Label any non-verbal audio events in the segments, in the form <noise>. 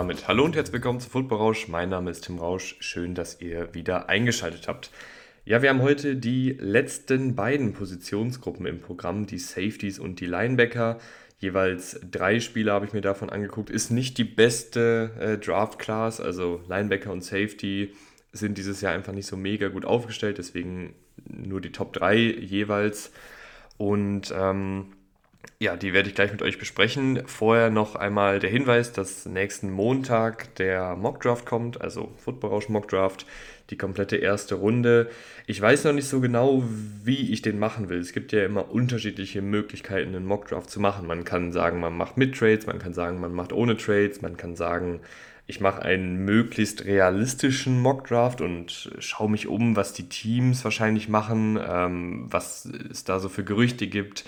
Damit hallo und herzlich willkommen zu Football Rausch. Mein Name ist Tim Rausch. Schön, dass ihr wieder eingeschaltet habt. Ja, wir haben heute die letzten beiden Positionsgruppen im Programm, die Safeties und die Linebacker. Jeweils drei Spieler habe ich mir davon angeguckt. Ist nicht die beste äh, Draft-Class, also Linebacker und Safety sind dieses Jahr einfach nicht so mega gut aufgestellt, deswegen nur die Top 3 jeweils. Und ähm, ja, die werde ich gleich mit euch besprechen. Vorher noch einmal der Hinweis, dass nächsten Montag der Mockdraft kommt, also Football Mockdraft, die komplette erste Runde. Ich weiß noch nicht so genau, wie ich den machen will. Es gibt ja immer unterschiedliche Möglichkeiten, einen Mockdraft zu machen. Man kann sagen, man macht mit Trades, man kann sagen, man macht ohne Trades, man kann sagen, ich mache einen möglichst realistischen Mockdraft und schaue mich um, was die Teams wahrscheinlich machen, ähm, was es da so für Gerüchte gibt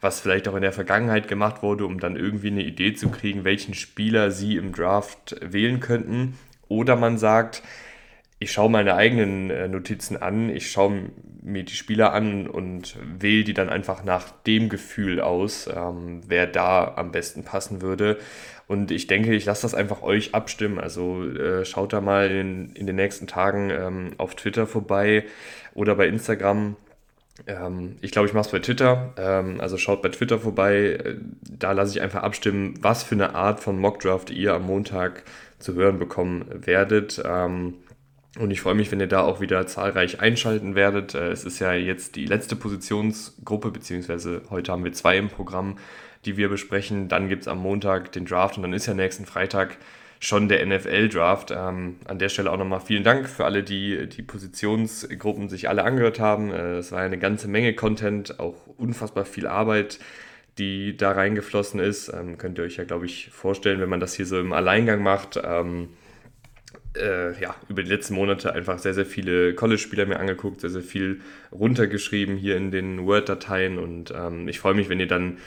was vielleicht auch in der Vergangenheit gemacht wurde, um dann irgendwie eine Idee zu kriegen, welchen Spieler sie im Draft wählen könnten. Oder man sagt, ich schaue meine eigenen äh, Notizen an, ich schaue mir die Spieler an und wähle die dann einfach nach dem Gefühl aus, ähm, wer da am besten passen würde. Und ich denke, ich lasse das einfach euch abstimmen. Also äh, schaut da mal in, in den nächsten Tagen ähm, auf Twitter vorbei oder bei Instagram ähm, ich glaube, ich mache es bei Twitter. Ähm, also schaut bei Twitter vorbei. Äh, da lasse ich einfach abstimmen, was für eine Art von Mockdraft ihr am Montag zu hören bekommen werdet. Ähm, und ich freue mich, wenn ihr da auch wieder zahlreich einschalten werdet. Äh, es ist ja jetzt die letzte Positionsgruppe, beziehungsweise heute haben wir zwei im Programm, die wir besprechen. Dann gibt es am Montag den Draft und dann ist ja nächsten Freitag schon der NFL-Draft. Ähm, an der Stelle auch nochmal vielen Dank für alle, die die Positionsgruppen sich alle angehört haben. Äh, es war eine ganze Menge Content, auch unfassbar viel Arbeit, die da reingeflossen ist. Ähm, könnt ihr euch ja, glaube ich, vorstellen, wenn man das hier so im Alleingang macht. Ähm, äh, ja, über die letzten Monate einfach sehr, sehr viele College-Spieler mir angeguckt, sehr, sehr viel runtergeschrieben hier in den Word-Dateien und ähm, ich freue mich, wenn ihr dann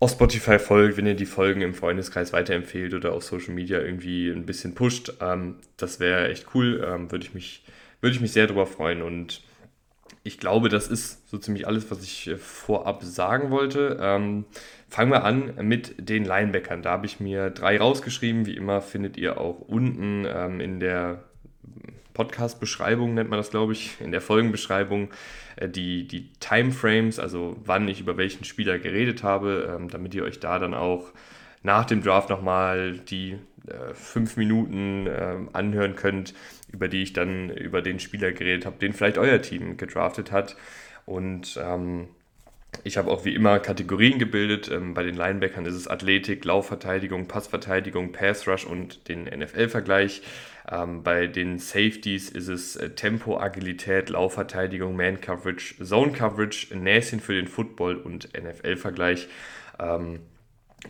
auf Spotify folgt, wenn ihr die Folgen im Freundeskreis weiterempfehlt oder auf Social Media irgendwie ein bisschen pusht. Ähm, das wäre echt cool. Ähm, Würde ich, mich, würd ich mich sehr darüber freuen. Und ich glaube, das ist so ziemlich alles, was ich äh, vorab sagen wollte. Ähm, fangen wir an mit den Linebackern. Da habe ich mir drei rausgeschrieben. Wie immer findet ihr auch unten ähm, in der Podcast-Beschreibung, nennt man das, glaube ich, in der Folgenbeschreibung, die, die Timeframes, also wann ich über welchen Spieler geredet habe, ähm, damit ihr euch da dann auch nach dem Draft nochmal die äh, fünf Minuten äh, anhören könnt, über die ich dann über den Spieler geredet habe, den vielleicht euer Team gedraftet hat. Und ähm, ich habe auch wie immer Kategorien gebildet. Ähm, bei den Linebackern ist es Athletik, Laufverteidigung, Passverteidigung, Pass Rush und den NFL-Vergleich. Ähm, bei den Safeties ist es äh, Tempo, Agilität, Laufverteidigung, Man Coverage, Zone Coverage, Näschen für den Football und NFL-Vergleich. Ähm,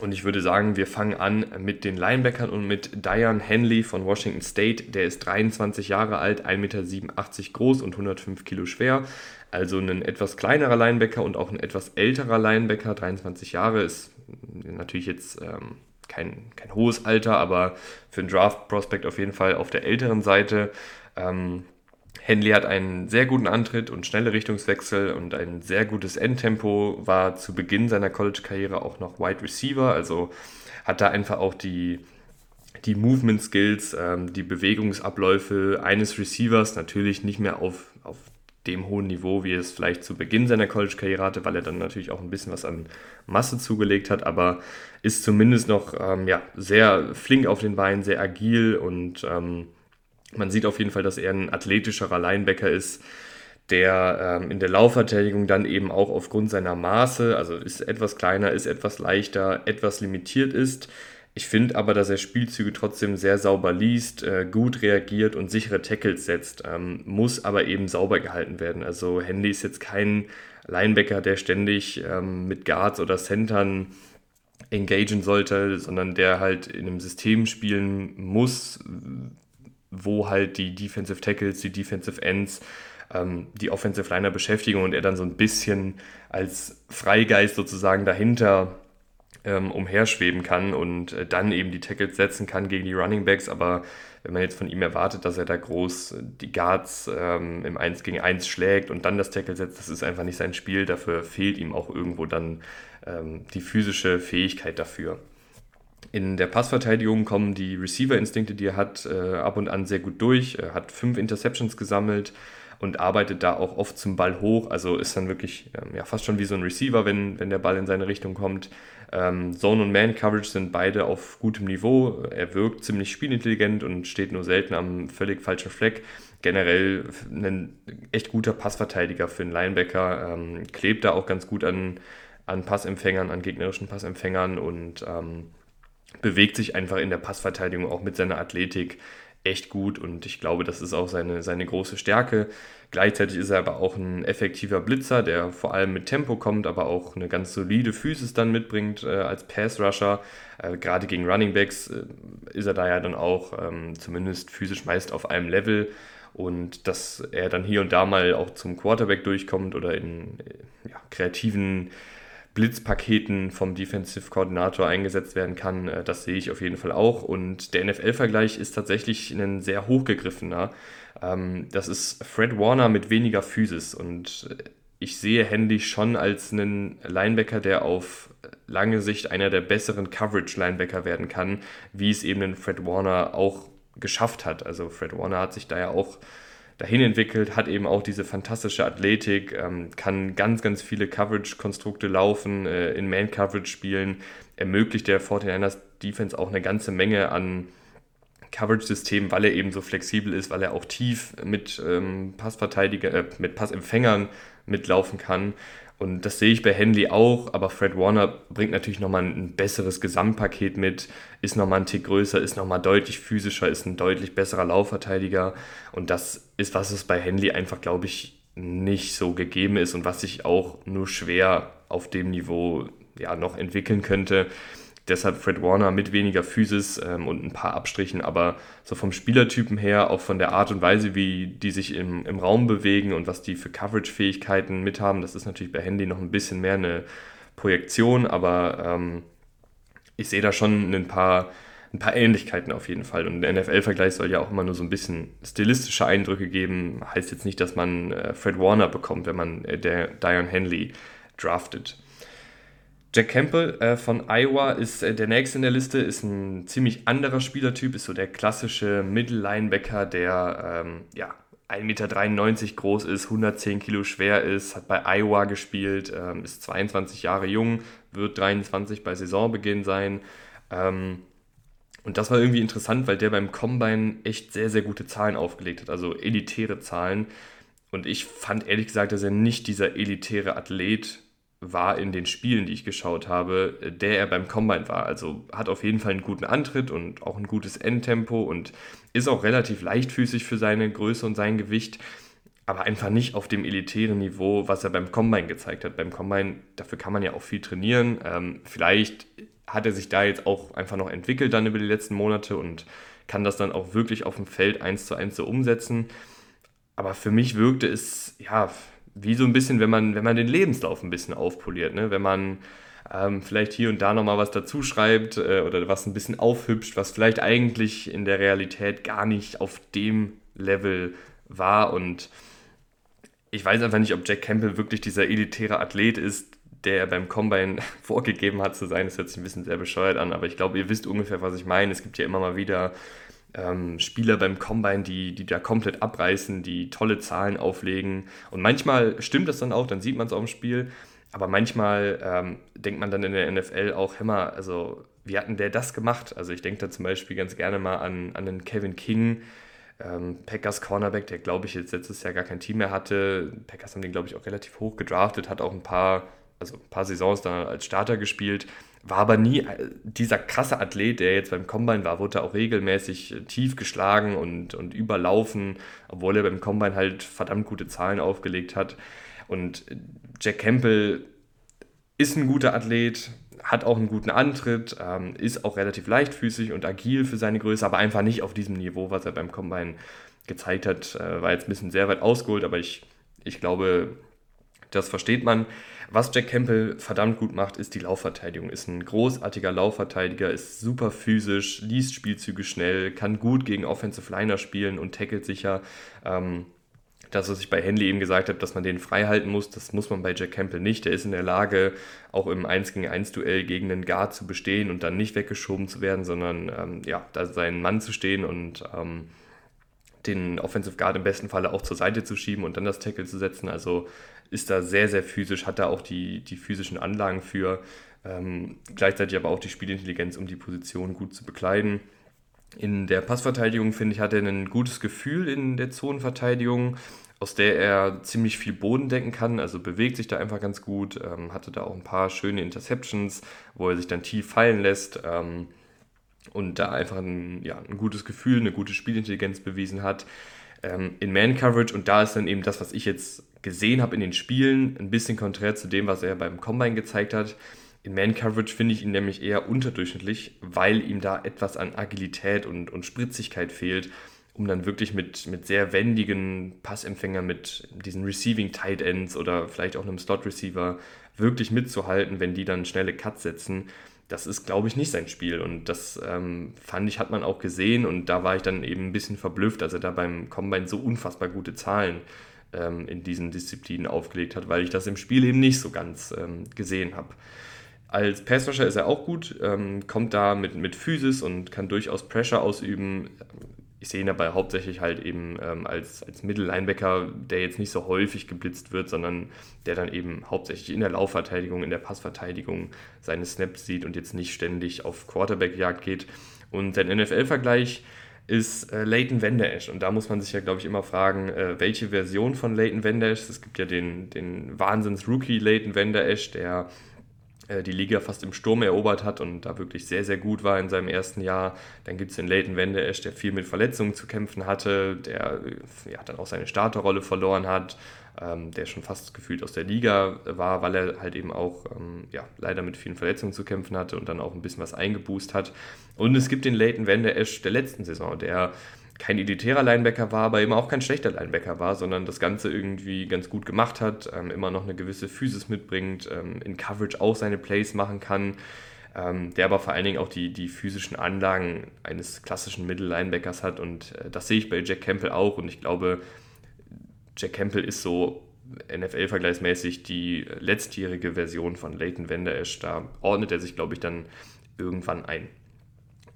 und ich würde sagen, wir fangen an mit den Linebackern und mit Diane Henley von Washington State. Der ist 23 Jahre alt, 1,87 Meter groß und 105 Kilo schwer. Also ein etwas kleinerer Linebacker und auch ein etwas älterer Linebacker. 23 Jahre ist natürlich jetzt ähm, kein, kein hohes Alter, aber für einen Draft-Prospect auf jeden Fall auf der älteren Seite. Ähm, Henley hat einen sehr guten Antritt und schnelle Richtungswechsel und ein sehr gutes Endtempo, war zu Beginn seiner College-Karriere auch noch Wide Receiver, also hat da einfach auch die, die Movement Skills, ähm, die Bewegungsabläufe eines Receivers natürlich nicht mehr auf, auf dem hohen Niveau, wie es vielleicht zu Beginn seiner College-Karriere hatte, weil er dann natürlich auch ein bisschen was an Masse zugelegt hat, aber ist zumindest noch ähm, ja, sehr flink auf den Beinen, sehr agil und ähm, man sieht auf jeden Fall, dass er ein athletischerer Linebacker ist, der ähm, in der Laufverteidigung dann eben auch aufgrund seiner Maße, also ist etwas kleiner, ist etwas leichter, etwas limitiert ist, ich finde aber, dass er Spielzüge trotzdem sehr sauber liest, äh, gut reagiert und sichere Tackles setzt, ähm, muss aber eben sauber gehalten werden. Also Handy ist jetzt kein Linebacker, der ständig ähm, mit Guards oder Centern engagen sollte, sondern der halt in einem System spielen muss, wo halt die Defensive Tackles, die Defensive Ends, ähm, die Offensive Liner beschäftigen und er dann so ein bisschen als Freigeist sozusagen dahinter ähm, umherschweben kann und äh, dann eben die Tackles setzen kann gegen die Running Backs. Aber wenn man jetzt von ihm erwartet, dass er da groß die Guards ähm, im 1 gegen 1 schlägt und dann das Tackle setzt, das ist einfach nicht sein Spiel. Dafür fehlt ihm auch irgendwo dann ähm, die physische Fähigkeit dafür. In der Passverteidigung kommen die Receiver-Instinkte, die er hat, äh, ab und an sehr gut durch. Er hat fünf Interceptions gesammelt und arbeitet da auch oft zum Ball hoch. Also ist dann wirklich ähm, ja, fast schon wie so ein Receiver, wenn, wenn der Ball in seine Richtung kommt. Ähm, Zone und Man Coverage sind beide auf gutem Niveau. Er wirkt ziemlich spielintelligent und steht nur selten am völlig falschen Fleck. Generell ein echt guter Passverteidiger für einen Linebacker. Ähm, klebt da auch ganz gut an, an Passempfängern, an gegnerischen Passempfängern und ähm, bewegt sich einfach in der Passverteidigung auch mit seiner Athletik echt gut und ich glaube, das ist auch seine, seine große Stärke. Gleichzeitig ist er aber auch ein effektiver Blitzer, der vor allem mit Tempo kommt, aber auch eine ganz solide Physis dann mitbringt äh, als Pass-Rusher. Äh, Gerade gegen Running Backs äh, ist er da ja dann auch ähm, zumindest physisch meist auf einem Level und dass er dann hier und da mal auch zum Quarterback durchkommt oder in äh, ja, kreativen Blitzpaketen vom Defensive Koordinator eingesetzt werden kann, äh, das sehe ich auf jeden Fall auch. Und der NFL-Vergleich ist tatsächlich ein sehr hochgegriffener. Ähm, das ist Fred Warner mit weniger Physis und ich sehe Handy schon als einen Linebacker, der auf lange Sicht einer der besseren Coverage-Linebacker werden kann, wie es eben ein Fred Warner auch geschafft hat. Also Fred Warner hat sich da ja auch dahin entwickelt, hat eben auch diese fantastische Athletik, ähm, kann ganz, ganz viele Coverage-Konstrukte laufen, äh, in Man-Coverage spielen, ermöglicht der 49ers Defense auch eine ganze Menge an Coverage-Systemen, weil er eben so flexibel ist, weil er auch tief mit ähm, Passverteidiger, äh, mit Passempfängern mitlaufen kann. Und das sehe ich bei Henley auch, aber Fred Warner bringt natürlich nochmal ein besseres Gesamtpaket mit, ist nochmal ein Tick größer, ist nochmal deutlich physischer, ist ein deutlich besserer Laufverteidiger. Und das ist, was es bei Henley einfach, glaube ich, nicht so gegeben ist und was sich auch nur schwer auf dem Niveau ja, noch entwickeln könnte. Deshalb Fred Warner mit weniger Physis ähm, und ein paar Abstrichen, aber so vom Spielertypen her, auch von der Art und Weise, wie die sich im, im Raum bewegen und was die für Coverage-Fähigkeiten mit haben, das ist natürlich bei Handy noch ein bisschen mehr eine Projektion, aber ähm, ich sehe da schon ein paar, ein paar Ähnlichkeiten auf jeden Fall. Und der NFL-Vergleich soll ja auch immer nur so ein bisschen stilistische Eindrücke geben. Heißt jetzt nicht, dass man äh, Fred Warner bekommt, wenn man äh, der Dion Henley draftet. Jack Campbell äh, von Iowa ist äh, der nächste in der Liste, ist ein ziemlich anderer Spielertyp, ist so der klassische Mittellinebacker, der ähm, ja, 1,93 Meter groß ist, 110 Kilo schwer ist, hat bei Iowa gespielt, ähm, ist 22 Jahre jung, wird 23 bei Saisonbeginn sein. Ähm, und das war irgendwie interessant, weil der beim Combine echt sehr, sehr gute Zahlen aufgelegt hat, also elitäre Zahlen. Und ich fand ehrlich gesagt, dass er nicht dieser elitäre Athlet war in den Spielen, die ich geschaut habe, der er beim Combine war. Also hat auf jeden Fall einen guten Antritt und auch ein gutes Endtempo und ist auch relativ leichtfüßig für seine Größe und sein Gewicht, aber einfach nicht auf dem elitären Niveau, was er beim Combine gezeigt hat. Beim Combine, dafür kann man ja auch viel trainieren. Ähm, vielleicht hat er sich da jetzt auch einfach noch entwickelt dann über die letzten Monate und kann das dann auch wirklich auf dem Feld eins zu eins so umsetzen. Aber für mich wirkte es, ja, wie so ein bisschen, wenn man, wenn man den Lebenslauf ein bisschen aufpoliert, ne? wenn man ähm, vielleicht hier und da nochmal was dazu schreibt äh, oder was ein bisschen aufhübscht, was vielleicht eigentlich in der Realität gar nicht auf dem Level war. Und ich weiß einfach nicht, ob Jack Campbell wirklich dieser elitäre Athlet ist, der beim Combine <laughs> vorgegeben hat zu sein. Das hört sich ein bisschen sehr bescheuert an, aber ich glaube, ihr wisst ungefähr, was ich meine. Es gibt ja immer mal wieder ähm, Spieler beim Combine, die, die da komplett abreißen, die tolle Zahlen auflegen. Und manchmal stimmt das dann auch, dann sieht man es auch im Spiel. Aber manchmal ähm, denkt man dann in der NFL auch, immer, also wie hat denn der das gemacht? Also ich denke da zum Beispiel ganz gerne mal an, an den Kevin King, ähm, Packers Cornerback, der glaube ich jetzt letztes Jahr gar kein Team mehr hatte. Packers haben den glaube ich auch relativ hoch gedraftet, hat auch ein paar, also ein paar Saisons dann als Starter gespielt war aber nie äh, dieser krasse Athlet, der jetzt beim Combine war, wurde auch regelmäßig äh, tief geschlagen und, und überlaufen, obwohl er beim Combine halt verdammt gute Zahlen aufgelegt hat. Und äh, Jack Campbell ist ein guter Athlet, hat auch einen guten Antritt, ähm, ist auch relativ leichtfüßig und agil für seine Größe, aber einfach nicht auf diesem Niveau, was er beim Combine gezeigt hat. Äh, war jetzt ein bisschen sehr weit ausgeholt, aber ich, ich glaube, das versteht man. Was Jack Campbell verdammt gut macht, ist die Laufverteidigung. Ist ein großartiger Laufverteidiger, ist super physisch, liest Spielzüge schnell, kann gut gegen Offensive Liner spielen und tackelt sicher. Ähm, das, was ich bei Henley eben gesagt habe, dass man den frei halten muss, das muss man bei Jack Campbell nicht. Der ist in der Lage, auch im 1 gegen 1 Duell gegen einen Guard zu bestehen und dann nicht weggeschoben zu werden, sondern ähm, ja, da seinen Mann zu stehen und ähm, den Offensive Guard im besten Falle auch zur Seite zu schieben und dann das Tackle zu setzen. Also ist da sehr, sehr physisch, hat da auch die, die physischen Anlagen für, ähm, gleichzeitig aber auch die Spielintelligenz, um die Position gut zu bekleiden. In der Passverteidigung, finde ich, hat er ein gutes Gefühl in der Zonenverteidigung, aus der er ziemlich viel Boden decken kann, also bewegt sich da einfach ganz gut, ähm, hatte da auch ein paar schöne Interceptions, wo er sich dann tief fallen lässt ähm, und da einfach ein, ja, ein gutes Gefühl, eine gute Spielintelligenz bewiesen hat. Ähm, in Man-Coverage und da ist dann eben das, was ich jetzt gesehen habe in den Spielen, ein bisschen konträr zu dem, was er beim Combine gezeigt hat. In Man-Coverage finde ich ihn nämlich eher unterdurchschnittlich, weil ihm da etwas an Agilität und, und Spritzigkeit fehlt, um dann wirklich mit, mit sehr wendigen Passempfängern, mit diesen Receiving Tight Ends oder vielleicht auch einem Slot Receiver wirklich mitzuhalten, wenn die dann schnelle Cuts setzen. Das ist, glaube ich, nicht sein Spiel. Und das ähm, fand ich, hat man auch gesehen. Und da war ich dann eben ein bisschen verblüfft, als er da beim Combine so unfassbar gute Zahlen ähm, in diesen Disziplinen aufgelegt hat, weil ich das im Spiel eben nicht so ganz ähm, gesehen habe. Als Passrusher ist er auch gut, ähm, kommt da mit, mit Physis und kann durchaus Pressure ausüben. Ich sehe ihn dabei hauptsächlich halt eben ähm, als, als Mittellinebacker, der jetzt nicht so häufig geblitzt wird, sondern der dann eben hauptsächlich in der Laufverteidigung, in der Passverteidigung seine Snaps sieht und jetzt nicht ständig auf Quarterback-Jagd geht. Und sein NFL-Vergleich ist äh, Leighton Esch. Und da muss man sich ja, glaube ich, immer fragen, äh, welche Version von Leighton Esch. Es gibt ja den, den Wahnsinns-Rookie Leighton Esch, der äh, die Liga fast im Sturm erobert hat und da wirklich sehr, sehr gut war in seinem ersten Jahr. Dann gibt es den Leighton Vander Esch, der viel mit Verletzungen zu kämpfen hatte, der äh, ja, dann auch seine Starterrolle verloren hat, ähm, der schon fast gefühlt aus der Liga war, weil er halt eben auch ähm, ja, leider mit vielen Verletzungen zu kämpfen hatte und dann auch ein bisschen was eingeboost hat. Und es gibt den Leighton Vander Esch der letzten Saison, der kein elitärer Linebacker war, aber eben auch kein schlechter Linebacker war, sondern das Ganze irgendwie ganz gut gemacht hat, ähm, immer noch eine gewisse Physis mitbringt, ähm, in Coverage auch seine Plays machen kann, ähm, der aber vor allen Dingen auch die, die physischen Anlagen eines klassischen Mittellinebackers hat und äh, das sehe ich bei Jack Campbell auch und ich glaube, Jack Campbell ist so NFL-vergleichsmäßig die letztjährige Version von Leighton Vander. Da ordnet er sich, glaube ich, dann irgendwann ein.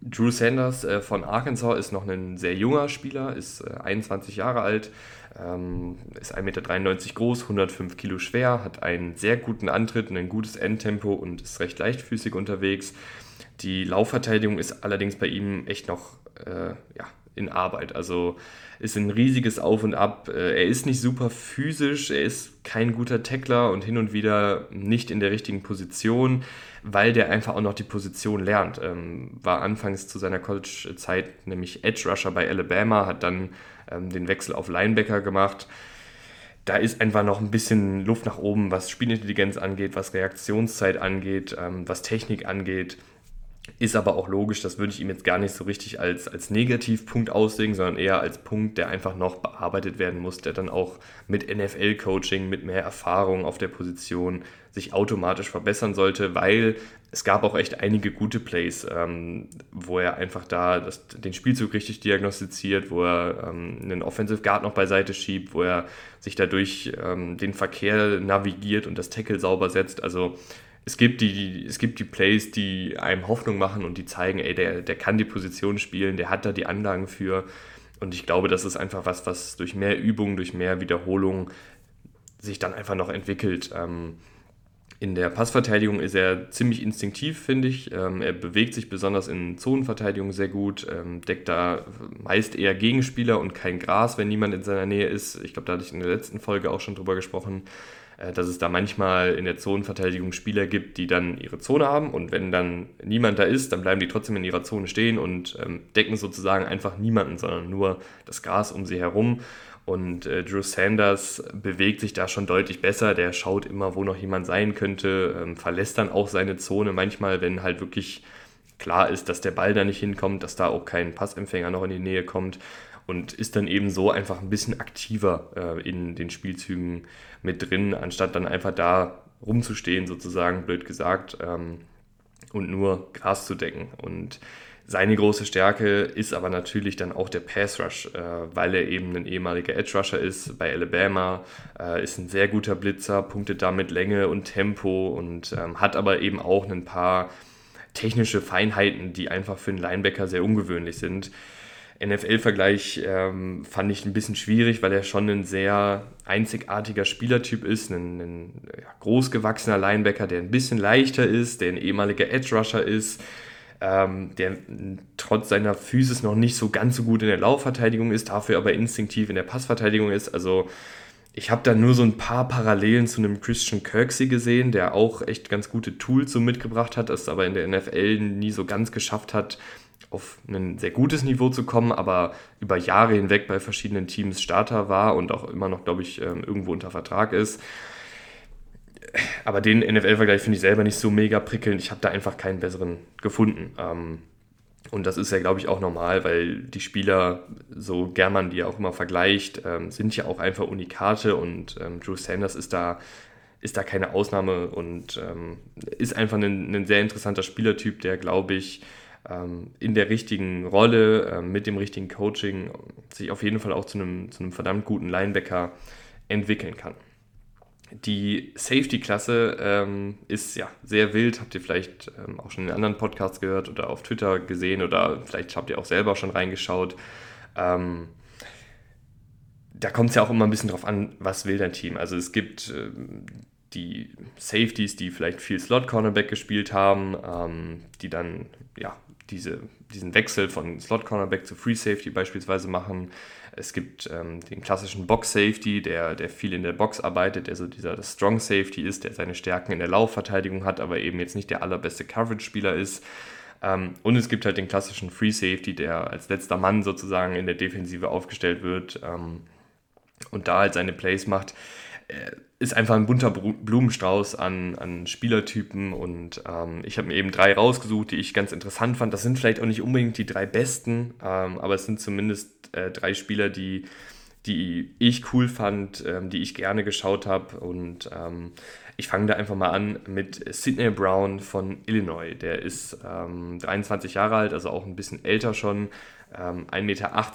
Drew Sanders äh, von Arkansas ist noch ein sehr junger Spieler, ist äh, 21 Jahre alt, ähm, ist 1,93 Meter groß, 105 Kilo schwer, hat einen sehr guten Antritt, ein gutes Endtempo und ist recht leichtfüßig unterwegs. Die Laufverteidigung ist allerdings bei ihm echt noch äh, ja, in Arbeit. Also ist ein riesiges Auf und Ab. Äh, er ist nicht super physisch, er ist kein guter Tackler und hin und wieder nicht in der richtigen Position, weil der einfach auch noch die Position lernt. Ähm, war anfangs zu seiner College-Zeit nämlich Edge Rusher bei Alabama, hat dann ähm, den Wechsel auf Linebacker gemacht. Da ist einfach noch ein bisschen Luft nach oben, was Spielintelligenz angeht, was Reaktionszeit angeht, ähm, was Technik angeht. Ist aber auch logisch, das würde ich ihm jetzt gar nicht so richtig als, als Negativpunkt auslegen, sondern eher als Punkt, der einfach noch bearbeitet werden muss, der dann auch mit NFL-Coaching, mit mehr Erfahrung auf der Position sich automatisch verbessern sollte, weil es gab auch echt einige gute Plays, ähm, wo er einfach da das, den Spielzug richtig diagnostiziert, wo er ähm, einen Offensive Guard noch beiseite schiebt, wo er sich dadurch ähm, den Verkehr navigiert und das Tackle sauber setzt. Also es gibt die, es gibt die Plays, die einem Hoffnung machen und die zeigen, ey, der, der kann die Position spielen, der hat da die Anlagen für. Und ich glaube, das ist einfach was, was durch mehr Übung, durch mehr Wiederholung sich dann einfach noch entwickelt. Ähm, in der Passverteidigung ist er ziemlich instinktiv, finde ich. Ähm, er bewegt sich besonders in Zonenverteidigung sehr gut, ähm, deckt da meist eher Gegenspieler und kein Gras, wenn niemand in seiner Nähe ist. Ich glaube, da hatte ich in der letzten Folge auch schon drüber gesprochen. Äh, dass es da manchmal in der Zonenverteidigung Spieler gibt, die dann ihre Zone haben und wenn dann niemand da ist, dann bleiben die trotzdem in ihrer Zone stehen und ähm, decken sozusagen einfach niemanden, sondern nur das Gas um sie herum. Und äh, Drew Sanders bewegt sich da schon deutlich besser. Der schaut immer, wo noch jemand sein könnte, ähm, verlässt dann auch seine Zone manchmal, wenn halt wirklich klar ist, dass der Ball da nicht hinkommt, dass da auch kein Passempfänger noch in die Nähe kommt und ist dann eben so einfach ein bisschen aktiver äh, in den Spielzügen mit drin, anstatt dann einfach da rumzustehen, sozusagen, blöd gesagt, ähm, und nur Gras zu decken. Und Seine große Stärke ist aber natürlich dann auch der Pass Rush, äh, weil er eben ein ehemaliger Edge Rusher ist. Bei Alabama äh, ist ein sehr guter Blitzer, punktet damit Länge und Tempo und ähm, hat aber eben auch ein paar technische Feinheiten, die einfach für einen Linebacker sehr ungewöhnlich sind. NFL-Vergleich ähm, fand ich ein bisschen schwierig, weil er schon ein sehr einzigartiger Spielertyp ist, ein, ein ja, großgewachsener Linebacker, der ein bisschen leichter ist, der ein ehemaliger Edge-Rusher ist, ähm, der trotz seiner Physis noch nicht so ganz so gut in der Laufverteidigung ist, dafür aber instinktiv in der Passverteidigung ist. Also ich habe da nur so ein paar Parallelen zu einem Christian Kirksey gesehen, der auch echt ganz gute Tools so mitgebracht hat, das aber in der NFL nie so ganz geschafft hat, auf ein sehr gutes Niveau zu kommen, aber über Jahre hinweg bei verschiedenen Teams Starter war und auch immer noch, glaube ich, ähm, irgendwo unter Vertrag ist. Aber den NFL-Vergleich finde ich selber nicht so mega prickelnd. Ich habe da einfach keinen besseren gefunden. Ähm, und das ist ja, glaube ich, auch normal, weil die Spieler, so gern man die auch immer vergleicht, ähm, sind ja auch einfach Unikate und Drew Sanders ist da ist da keine Ausnahme und ist einfach ein, ein, sehr interessanter Spielertyp, der, glaube ich, in der richtigen Rolle, äh, mit dem richtigen Coaching sich auf jeden Fall auch zu einem, zu einem verdammt guten Linebacker entwickeln kann. Die Safety-Klasse ähm, ist ja sehr wild, habt ihr vielleicht ähm, auch schon in anderen Podcasts gehört oder auf Twitter gesehen oder vielleicht habt ihr auch selber schon reingeschaut. Ähm, da kommt es ja auch immer ein bisschen drauf an, was will dein Team. Also es gibt ähm, die Safeties, die vielleicht viel Slot-Cornerback gespielt haben, ähm, die dann ja diese, diesen Wechsel von Slot-Cornerback zu Free Safety beispielsweise machen. Es gibt ähm, den klassischen Box-Safety, der, der viel in der Box arbeitet, der so dieser Strong Safety ist, der seine Stärken in der Laufverteidigung hat, aber eben jetzt nicht der allerbeste Coverage-Spieler ist. Ähm, und es gibt halt den klassischen Free Safety, der als letzter Mann sozusagen in der Defensive aufgestellt wird ähm, und da halt seine Plays macht. Äh, ist einfach ein bunter Blumenstrauß an, an Spielertypen und ähm, ich habe mir eben drei rausgesucht, die ich ganz interessant fand. Das sind vielleicht auch nicht unbedingt die drei besten, ähm, aber es sind zumindest äh, drei Spieler, die, die ich cool fand, ähm, die ich gerne geschaut habe und ähm, ich fange da einfach mal an mit Sidney Brown von Illinois. Der ist 23 ähm, Jahre alt, also auch ein bisschen älter schon, 1,80 Meter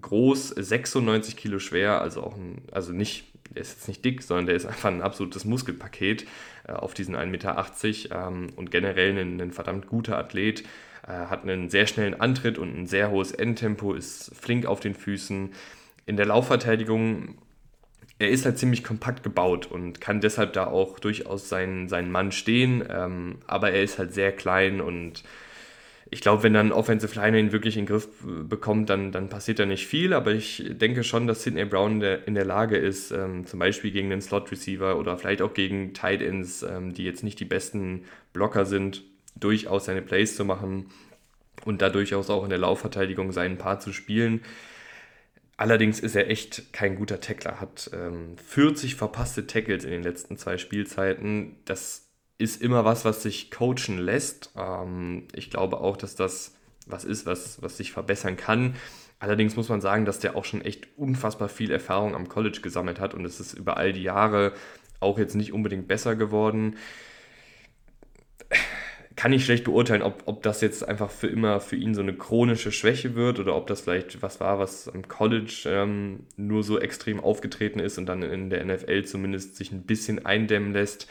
groß, 96 Kilo schwer, also auch ein, also nicht der ist jetzt nicht dick, sondern der ist einfach ein absolutes Muskelpaket äh, auf diesen 1,80 Meter ähm, und generell ein, ein, verdammt guter Athlet, äh, hat einen sehr schnellen Antritt und ein sehr hohes Endtempo, ist flink auf den Füßen. In der Laufverteidigung, er ist halt ziemlich kompakt gebaut und kann deshalb da auch durchaus seinen, seinen Mann stehen, ähm, aber er ist halt sehr klein und ich glaube, wenn dann Offensive Line ihn wirklich in den Griff bekommt, dann, dann passiert da nicht viel. Aber ich denke schon, dass Sidney Brown in der, in der Lage ist, ähm, zum Beispiel gegen den Slot Receiver oder vielleicht auch gegen Tight Ends, ähm, die jetzt nicht die besten Blocker sind, durchaus seine Plays zu machen und da durchaus auch in der Laufverteidigung seinen Part zu spielen. Allerdings ist er echt kein guter Tackler, hat ähm, 40 verpasste Tackles in den letzten zwei Spielzeiten. Das ist immer was, was sich coachen lässt. Ähm, ich glaube auch, dass das was ist, was, was sich verbessern kann. Allerdings muss man sagen, dass der auch schon echt unfassbar viel Erfahrung am College gesammelt hat und es ist über all die Jahre auch jetzt nicht unbedingt besser geworden. Kann ich schlecht beurteilen, ob, ob das jetzt einfach für immer für ihn so eine chronische Schwäche wird oder ob das vielleicht was war, was am College ähm, nur so extrem aufgetreten ist und dann in der NFL zumindest sich ein bisschen eindämmen lässt.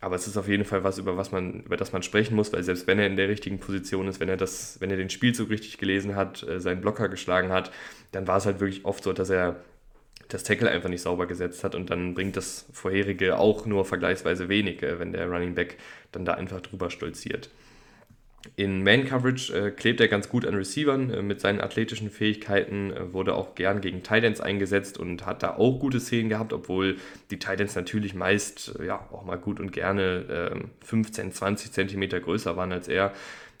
Aber es ist auf jeden Fall was, über was man, über das man sprechen muss, weil selbst wenn er in der richtigen Position ist, wenn er das, wenn er den Spielzug richtig gelesen hat, äh, seinen Blocker geschlagen hat, dann war es halt wirklich oft so, dass er das Tackle einfach nicht sauber gesetzt hat und dann bringt das vorherige auch nur vergleichsweise wenig, äh, wenn der Running Back dann da einfach drüber stolziert. In Man-Coverage äh, klebt er ganz gut an Receivern. Äh, mit seinen athletischen Fähigkeiten äh, wurde auch gern gegen Titans eingesetzt und hat da auch gute Szenen gehabt, obwohl die Titans natürlich meist äh, ja, auch mal gut und gerne 15, 20 Zentimeter größer waren als er.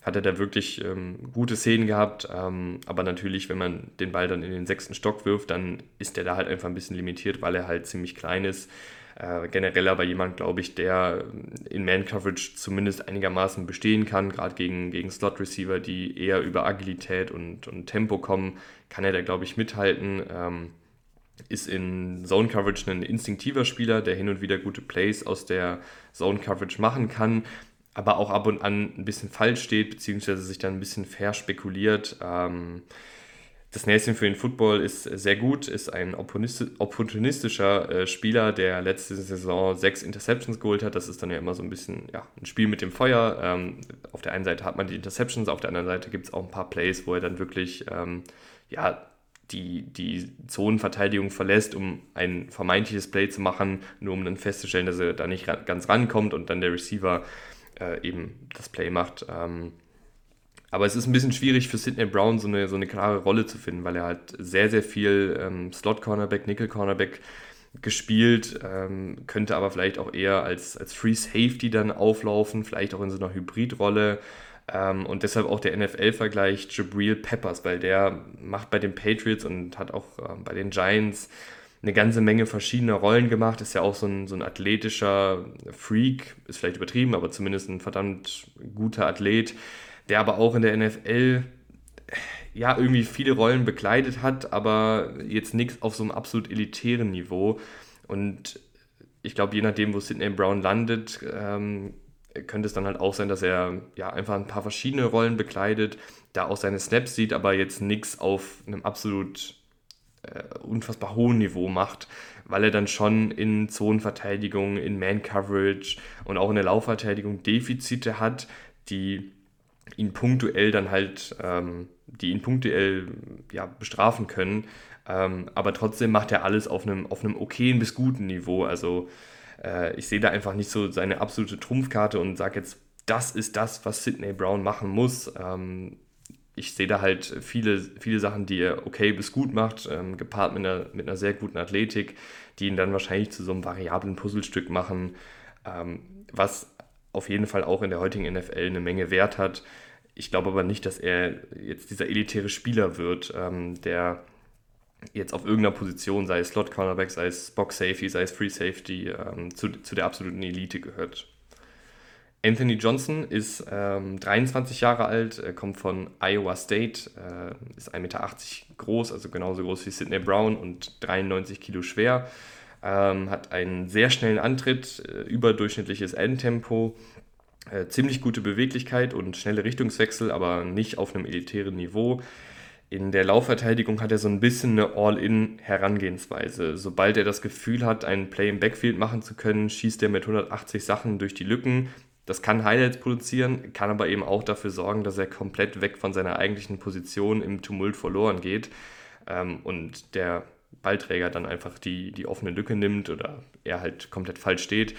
Hat er da wirklich ähm, gute Szenen gehabt, ähm, aber natürlich, wenn man den Ball dann in den sechsten Stock wirft, dann ist er da halt einfach ein bisschen limitiert, weil er halt ziemlich klein ist. Äh, generell aber jemand, glaube ich, der in Man-Coverage zumindest einigermaßen bestehen kann, gerade gegen, gegen Slot-Receiver, die eher über Agilität und, und Tempo kommen, kann er da, glaube ich, mithalten. Ähm, ist in Zone Coverage ein instinktiver Spieler, der hin und wieder gute Plays aus der Zone Coverage machen kann. Aber auch ab und an ein bisschen falsch steht, beziehungsweise sich dann ein bisschen verspekuliert. Ähm, das Näschen für den Football ist sehr gut, ist ein opportunistischer äh, Spieler, der letzte Saison sechs Interceptions geholt hat. Das ist dann ja immer so ein bisschen ja, ein Spiel mit dem Feuer. Ähm, auf der einen Seite hat man die Interceptions, auf der anderen Seite gibt es auch ein paar Plays, wo er dann wirklich ähm, ja, die, die Zonenverteidigung verlässt, um ein vermeintliches Play zu machen, nur um dann festzustellen, dass er da nicht ganz rankommt und dann der Receiver äh, eben das Play macht. Ähm, aber es ist ein bisschen schwierig für Sidney Brown, so eine, so eine klare Rolle zu finden, weil er halt sehr, sehr viel ähm, Slot-Cornerback, Nickel-Cornerback gespielt, ähm, könnte aber vielleicht auch eher als, als Free Safety dann auflaufen, vielleicht auch in so einer Hybridrolle. Ähm, und deshalb auch der NFL-Vergleich Jabril Peppers, weil der macht bei den Patriots und hat auch ähm, bei den Giants eine ganze Menge verschiedener Rollen gemacht, ist ja auch so ein, so ein athletischer Freak, ist vielleicht übertrieben, aber zumindest ein verdammt guter Athlet der aber auch in der NFL ja irgendwie viele Rollen bekleidet hat, aber jetzt nichts auf so einem absolut elitären Niveau. Und ich glaube, je nachdem, wo Sidney Brown landet, ähm, könnte es dann halt auch sein, dass er ja einfach ein paar verschiedene Rollen bekleidet, da auch seine Snaps sieht, aber jetzt nichts auf einem absolut äh, unfassbar hohen Niveau macht, weil er dann schon in Zonenverteidigung, in Man-Coverage und auch in der Laufverteidigung Defizite hat, die ihn punktuell dann halt, ähm, die ihn punktuell ja, bestrafen können. Ähm, aber trotzdem macht er alles auf einem, auf einem okayen bis guten Niveau. Also äh, ich sehe da einfach nicht so seine absolute Trumpfkarte und sage jetzt, das ist das, was Sidney Brown machen muss. Ähm, ich sehe da halt viele, viele Sachen, die er okay bis gut macht, ähm, gepaart mit einer, mit einer sehr guten Athletik, die ihn dann wahrscheinlich zu so einem variablen Puzzlestück machen, ähm, was auf jeden Fall auch in der heutigen NFL eine Menge Wert hat. Ich glaube aber nicht, dass er jetzt dieser elitäre Spieler wird, ähm, der jetzt auf irgendeiner Position, sei es Slot Cornerback, sei es Box Safety, sei es Free Safety, ähm, zu, zu der absoluten Elite gehört. Anthony Johnson ist ähm, 23 Jahre alt, kommt von Iowa State, äh, ist 1,80 Meter groß, also genauso groß wie Sidney Brown und 93 Kilo schwer ähm, hat einen sehr schnellen Antritt, äh, überdurchschnittliches Endtempo, äh, ziemlich gute Beweglichkeit und schnelle Richtungswechsel, aber nicht auf einem elitären Niveau. In der Laufverteidigung hat er so ein bisschen eine All-In-Herangehensweise. Sobald er das Gefühl hat, einen Play im Backfield machen zu können, schießt er mit 180 Sachen durch die Lücken. Das kann Highlights produzieren, kann aber eben auch dafür sorgen, dass er komplett weg von seiner eigentlichen Position im Tumult verloren geht. Ähm, und der Ballträger dann einfach die, die offene Lücke nimmt oder er halt komplett falsch steht.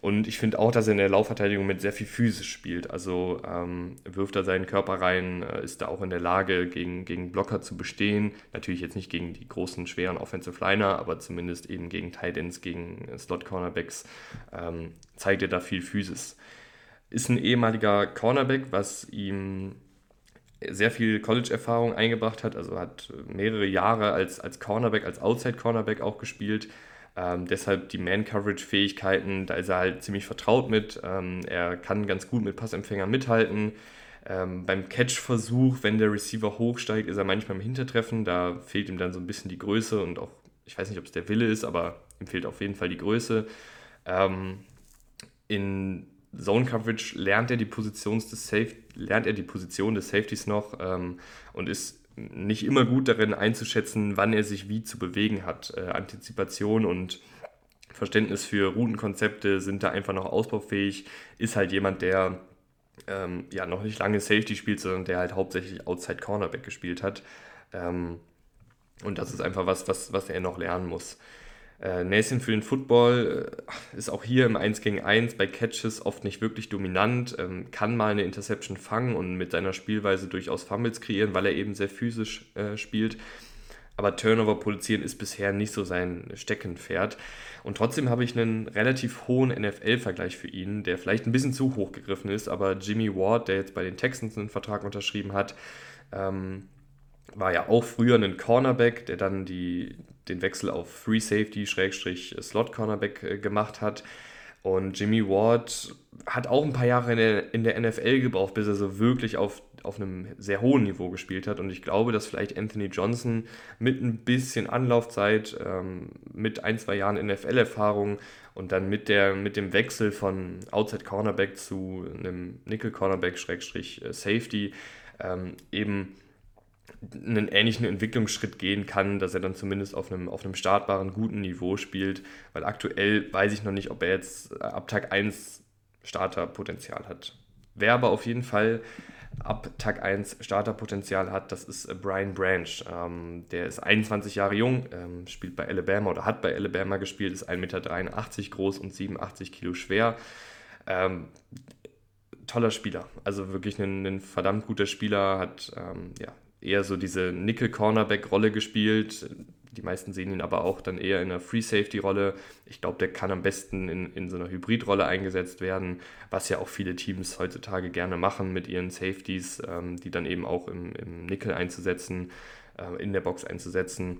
Und ich finde auch, dass er in der Laufverteidigung mit sehr viel physisch spielt. Also ähm, wirft er seinen Körper rein, äh, ist da auch in der Lage, gegen, gegen Blocker zu bestehen. Natürlich jetzt nicht gegen die großen, schweren Offensive Liner, aber zumindest eben gegen Tight Ends, gegen Slot Cornerbacks ähm, zeigt er da viel Physis. Ist ein ehemaliger Cornerback, was ihm sehr viel College-Erfahrung eingebracht hat, also hat mehrere Jahre als, als Cornerback, als Outside-Cornerback auch gespielt. Ähm, deshalb die Man-Coverage-Fähigkeiten, da ist er halt ziemlich vertraut mit. Ähm, er kann ganz gut mit Passempfängern mithalten. Ähm, beim Catch-Versuch, wenn der Receiver hochsteigt, ist er manchmal im Hintertreffen. Da fehlt ihm dann so ein bisschen die Größe und auch, ich weiß nicht, ob es der Wille ist, aber ihm fehlt auf jeden Fall die Größe. Ähm, in Zone Coverage lernt er die Position des Safe, lernt er die Position des Safeties noch ähm, und ist nicht immer gut darin einzuschätzen, wann er sich wie zu bewegen hat. Äh, Antizipation und Verständnis für Routenkonzepte sind da einfach noch ausbaufähig. Ist halt jemand, der ähm, ja noch nicht lange Safety spielt, sondern der halt hauptsächlich Outside Cornerback gespielt hat. Ähm, und das ist einfach was, was, was er noch lernen muss. Äh, Nathan für den Football äh, ist auch hier im 1 gegen 1 bei Catches oft nicht wirklich dominant, ähm, kann mal eine Interception fangen und mit seiner Spielweise durchaus Fumbles kreieren, weil er eben sehr physisch äh, spielt. Aber Turnover produzieren ist bisher nicht so sein Steckenpferd. Und trotzdem habe ich einen relativ hohen NFL-Vergleich für ihn, der vielleicht ein bisschen zu hoch gegriffen ist, aber Jimmy Ward, der jetzt bei den Texans einen Vertrag unterschrieben hat, ähm, war ja auch früher ein Cornerback, der dann die, den Wechsel auf Free Safety, Schrägstrich Slot Cornerback äh, gemacht hat. Und Jimmy Ward hat auch ein paar Jahre in der, in der NFL gebraucht, bis er so wirklich auf auf einem sehr hohen Niveau gespielt hat. Und ich glaube, dass vielleicht Anthony Johnson mit ein bisschen Anlaufzeit, ähm, mit ein, zwei Jahren NFL-Erfahrung und dann mit, der, mit dem Wechsel von Outside Cornerback zu einem Nickel Cornerback Schrägstrich äh, ähm, eben einen ähnlichen Entwicklungsschritt gehen kann, dass er dann zumindest auf einem, auf einem startbaren, guten Niveau spielt, weil aktuell weiß ich noch nicht, ob er jetzt äh, ab Tag 1 Starterpotenzial hat. Wer aber auf jeden Fall ab Tag 1 Starterpotenzial hat, das ist äh, Brian Branch. Ähm, der ist 21 Jahre jung, ähm, spielt bei Alabama oder hat bei Alabama gespielt, ist 1,83 Meter groß und 87 Kilo schwer. Ähm, toller Spieler, also wirklich ein, ein verdammt guter Spieler, hat ähm, ja, eher so diese Nickel-Cornerback-Rolle gespielt. Die meisten sehen ihn aber auch dann eher in einer Free-Safety-Rolle. Ich glaube, der kann am besten in, in so einer Hybrid-Rolle eingesetzt werden, was ja auch viele Teams heutzutage gerne machen mit ihren Safeties, ähm, die dann eben auch im, im Nickel einzusetzen, äh, in der Box einzusetzen.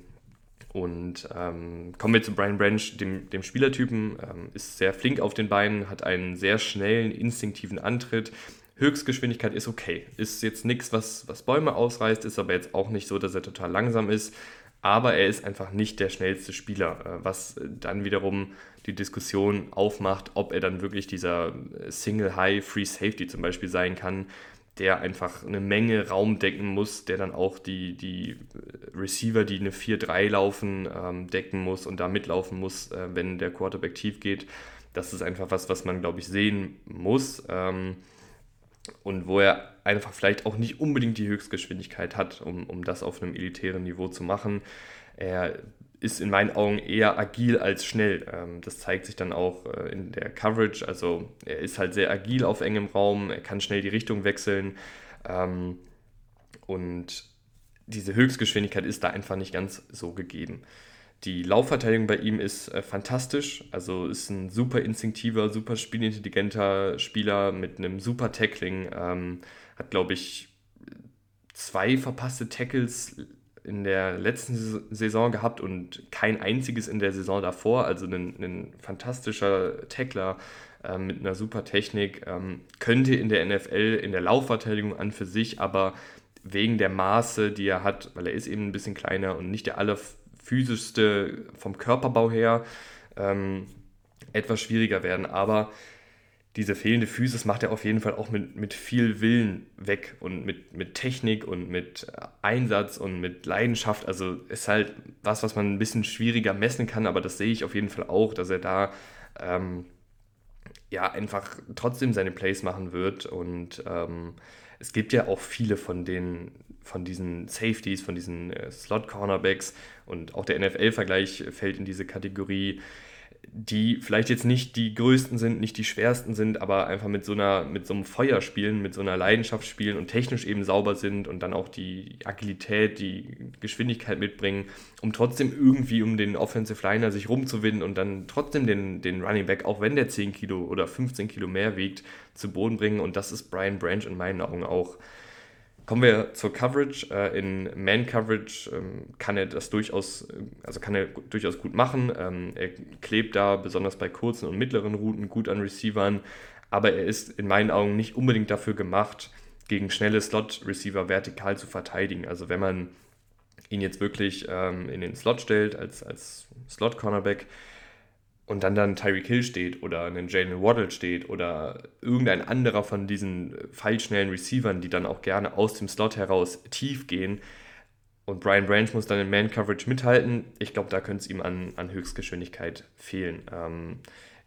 Und ähm, kommen wir zu Brian Branch, dem, dem Spielertypen, ähm, ist sehr flink auf den Beinen, hat einen sehr schnellen, instinktiven Antritt, Höchstgeschwindigkeit ist okay. Ist jetzt nichts, was, was Bäume ausreißt, ist aber jetzt auch nicht so, dass er total langsam ist. Aber er ist einfach nicht der schnellste Spieler, äh, was dann wiederum die Diskussion aufmacht, ob er dann wirklich dieser Single High Free Safety zum Beispiel sein kann, der einfach eine Menge Raum decken muss, der dann auch die, die Receiver, die eine 4-3 laufen, ähm, decken muss und da mitlaufen muss, äh, wenn der Quarterback tief geht. Das ist einfach was, was man, glaube ich, sehen muss. Und wo er einfach vielleicht auch nicht unbedingt die Höchstgeschwindigkeit hat, um, um das auf einem elitären Niveau zu machen. Er ist in meinen Augen eher agil als schnell. Ähm, das zeigt sich dann auch äh, in der Coverage. Also er ist halt sehr agil auf engem Raum, er kann schnell die Richtung wechseln. Ähm, und diese Höchstgeschwindigkeit ist da einfach nicht ganz so gegeben. Die Laufverteidigung bei ihm ist äh, fantastisch, also ist ein super instinktiver, super spielintelligenter Spieler mit einem super Tackling. Ähm, hat, glaube ich, zwei verpasste Tackles in der letzten Saison gehabt und kein einziges in der Saison davor. Also ein, ein fantastischer Tackler äh, mit einer super Technik. Ähm, könnte in der NFL in der Laufverteidigung an für sich, aber wegen der Maße, die er hat, weil er ist eben ein bisschen kleiner und nicht der aller physischste vom Körperbau her ähm, etwas schwieriger werden. Aber diese fehlende Physis macht er auf jeden Fall auch mit, mit viel Willen weg und mit, mit Technik und mit Einsatz und mit Leidenschaft. Also ist halt was, was man ein bisschen schwieriger messen kann, aber das sehe ich auf jeden Fall auch, dass er da ähm, ja einfach trotzdem seine Plays machen wird. Und ähm, es gibt ja auch viele von den von diesen Safeties, von diesen äh, Slot-Cornerbacks und auch der NFL-Vergleich fällt in diese Kategorie, die vielleicht jetzt nicht die größten sind, nicht die schwersten sind, aber einfach mit so einer, mit so einem Feuer spielen, mit so einer Leidenschaft spielen und technisch eben sauber sind und dann auch die Agilität, die Geschwindigkeit mitbringen, um trotzdem irgendwie um den Offensive Liner sich rumzuwinden und dann trotzdem den, den Running Back, auch wenn der 10 Kilo oder 15 Kilo mehr wiegt, zu Boden bringen. Und das ist Brian Branch in meinen Augen auch. Kommen wir zur Coverage. Äh, in Man-Coverage ähm, kann er das durchaus, also kann er durchaus gut machen. Ähm, er klebt da besonders bei kurzen und mittleren Routen gut an Receivern, aber er ist in meinen Augen nicht unbedingt dafür gemacht, gegen schnelle Slot-Receiver vertikal zu verteidigen. Also wenn man ihn jetzt wirklich ähm, in den Slot stellt als, als Slot-Cornerback, und dann dann Tyreek Hill steht oder ein Jalen Waddle steht oder irgendein anderer von diesen feilschnellen Receivern, die dann auch gerne aus dem Slot heraus tief gehen und Brian Branch muss dann in Man-Coverage mithalten, ich glaube, da könnte es ihm an, an Höchstgeschwindigkeit fehlen. Ähm,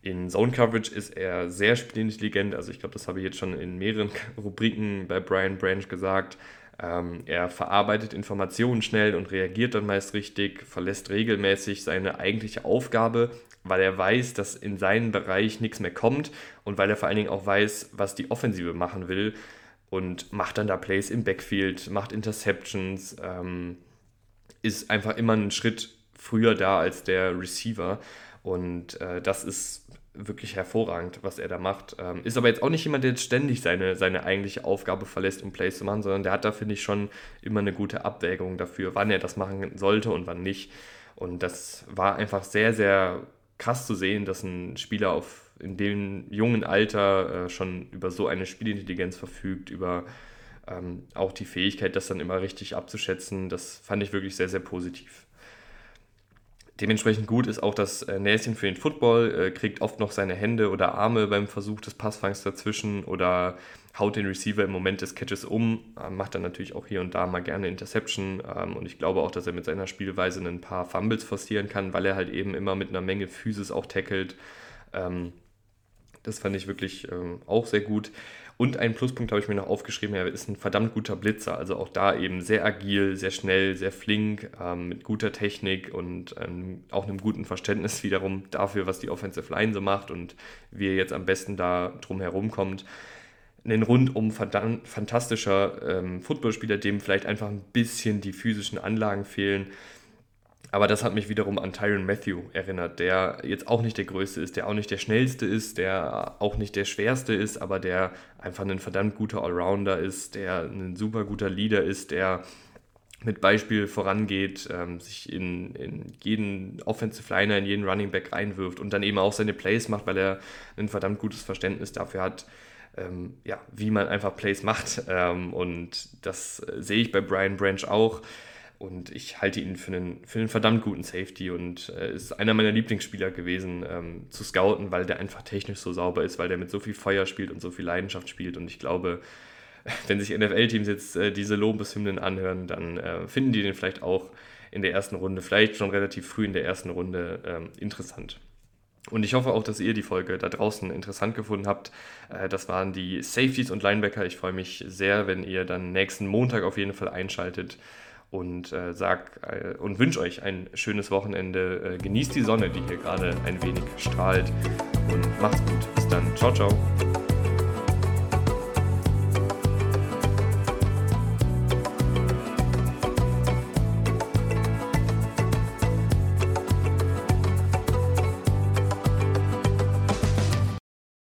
in Zone Coverage ist er sehr spielintelligent, also ich glaube, das habe ich jetzt schon in mehreren <laughs> Rubriken bei Brian Branch gesagt. Ähm, er verarbeitet Informationen schnell und reagiert dann meist richtig, verlässt regelmäßig seine eigentliche Aufgabe weil er weiß, dass in seinen Bereich nichts mehr kommt und weil er vor allen Dingen auch weiß, was die Offensive machen will und macht dann da Plays im Backfield, macht Interceptions, ähm, ist einfach immer einen Schritt früher da als der Receiver. Und äh, das ist wirklich hervorragend, was er da macht. Ähm, ist aber jetzt auch nicht jemand, der jetzt ständig seine, seine eigentliche Aufgabe verlässt, um Plays zu machen, sondern der hat da, finde ich, schon immer eine gute Abwägung dafür, wann er das machen sollte und wann nicht. Und das war einfach sehr, sehr krass zu sehen, dass ein Spieler auf, in dem jungen Alter äh, schon über so eine Spielintelligenz verfügt, über ähm, auch die Fähigkeit, das dann immer richtig abzuschätzen, das fand ich wirklich sehr, sehr positiv. Dementsprechend gut ist auch das äh, Näschen für den Football, äh, kriegt oft noch seine Hände oder Arme beim Versuch des Passfangs dazwischen oder haut den Receiver im Moment des Catches um, äh, macht dann natürlich auch hier und da mal gerne Interception ähm, und ich glaube auch, dass er mit seiner Spielweise ein paar Fumbles forcieren kann, weil er halt eben immer mit einer Menge Physis auch tackelt. Ähm, das fand ich wirklich ähm, auch sehr gut. Und einen Pluspunkt habe ich mir noch aufgeschrieben, er ist ein verdammt guter Blitzer. Also auch da eben sehr agil, sehr schnell, sehr flink, ähm, mit guter Technik und ähm, auch einem guten Verständnis <laughs> wiederum dafür, was die Offensive Line so macht und wie er jetzt am besten da drum herum kommt. Ein rundum verdammt fantastischer ähm, Footballspieler, dem vielleicht einfach ein bisschen die physischen Anlagen fehlen aber das hat mich wiederum an Tyron Matthew erinnert, der jetzt auch nicht der Größte ist, der auch nicht der Schnellste ist, der auch nicht der Schwerste ist, aber der einfach ein verdammt guter Allrounder ist, der ein super guter Leader ist, der mit Beispiel vorangeht, ähm, sich in, in jeden Offensive Liner, in jeden Running Back reinwirft und dann eben auch seine Plays macht, weil er ein verdammt gutes Verständnis dafür hat, ähm, ja, wie man einfach Plays macht. Ähm, und das äh, sehe ich bei Brian Branch auch. Und ich halte ihn für einen, für einen verdammt guten Safety und äh, ist einer meiner Lieblingsspieler gewesen ähm, zu scouten, weil der einfach technisch so sauber ist, weil der mit so viel Feuer spielt und so viel Leidenschaft spielt. Und ich glaube, <laughs> wenn sich NFL-Teams jetzt äh, diese Lobeshymnen anhören, dann äh, finden die den vielleicht auch in der ersten Runde, vielleicht schon relativ früh in der ersten Runde ähm, interessant. Und ich hoffe auch, dass ihr die Folge da draußen interessant gefunden habt. Äh, das waren die Safeties und Linebacker. Ich freue mich sehr, wenn ihr dann nächsten Montag auf jeden Fall einschaltet und äh, sag äh, und wünsche euch ein schönes Wochenende. Äh, genießt die Sonne, die hier gerade ein wenig strahlt und macht's gut. Bis dann. Ciao, ciao.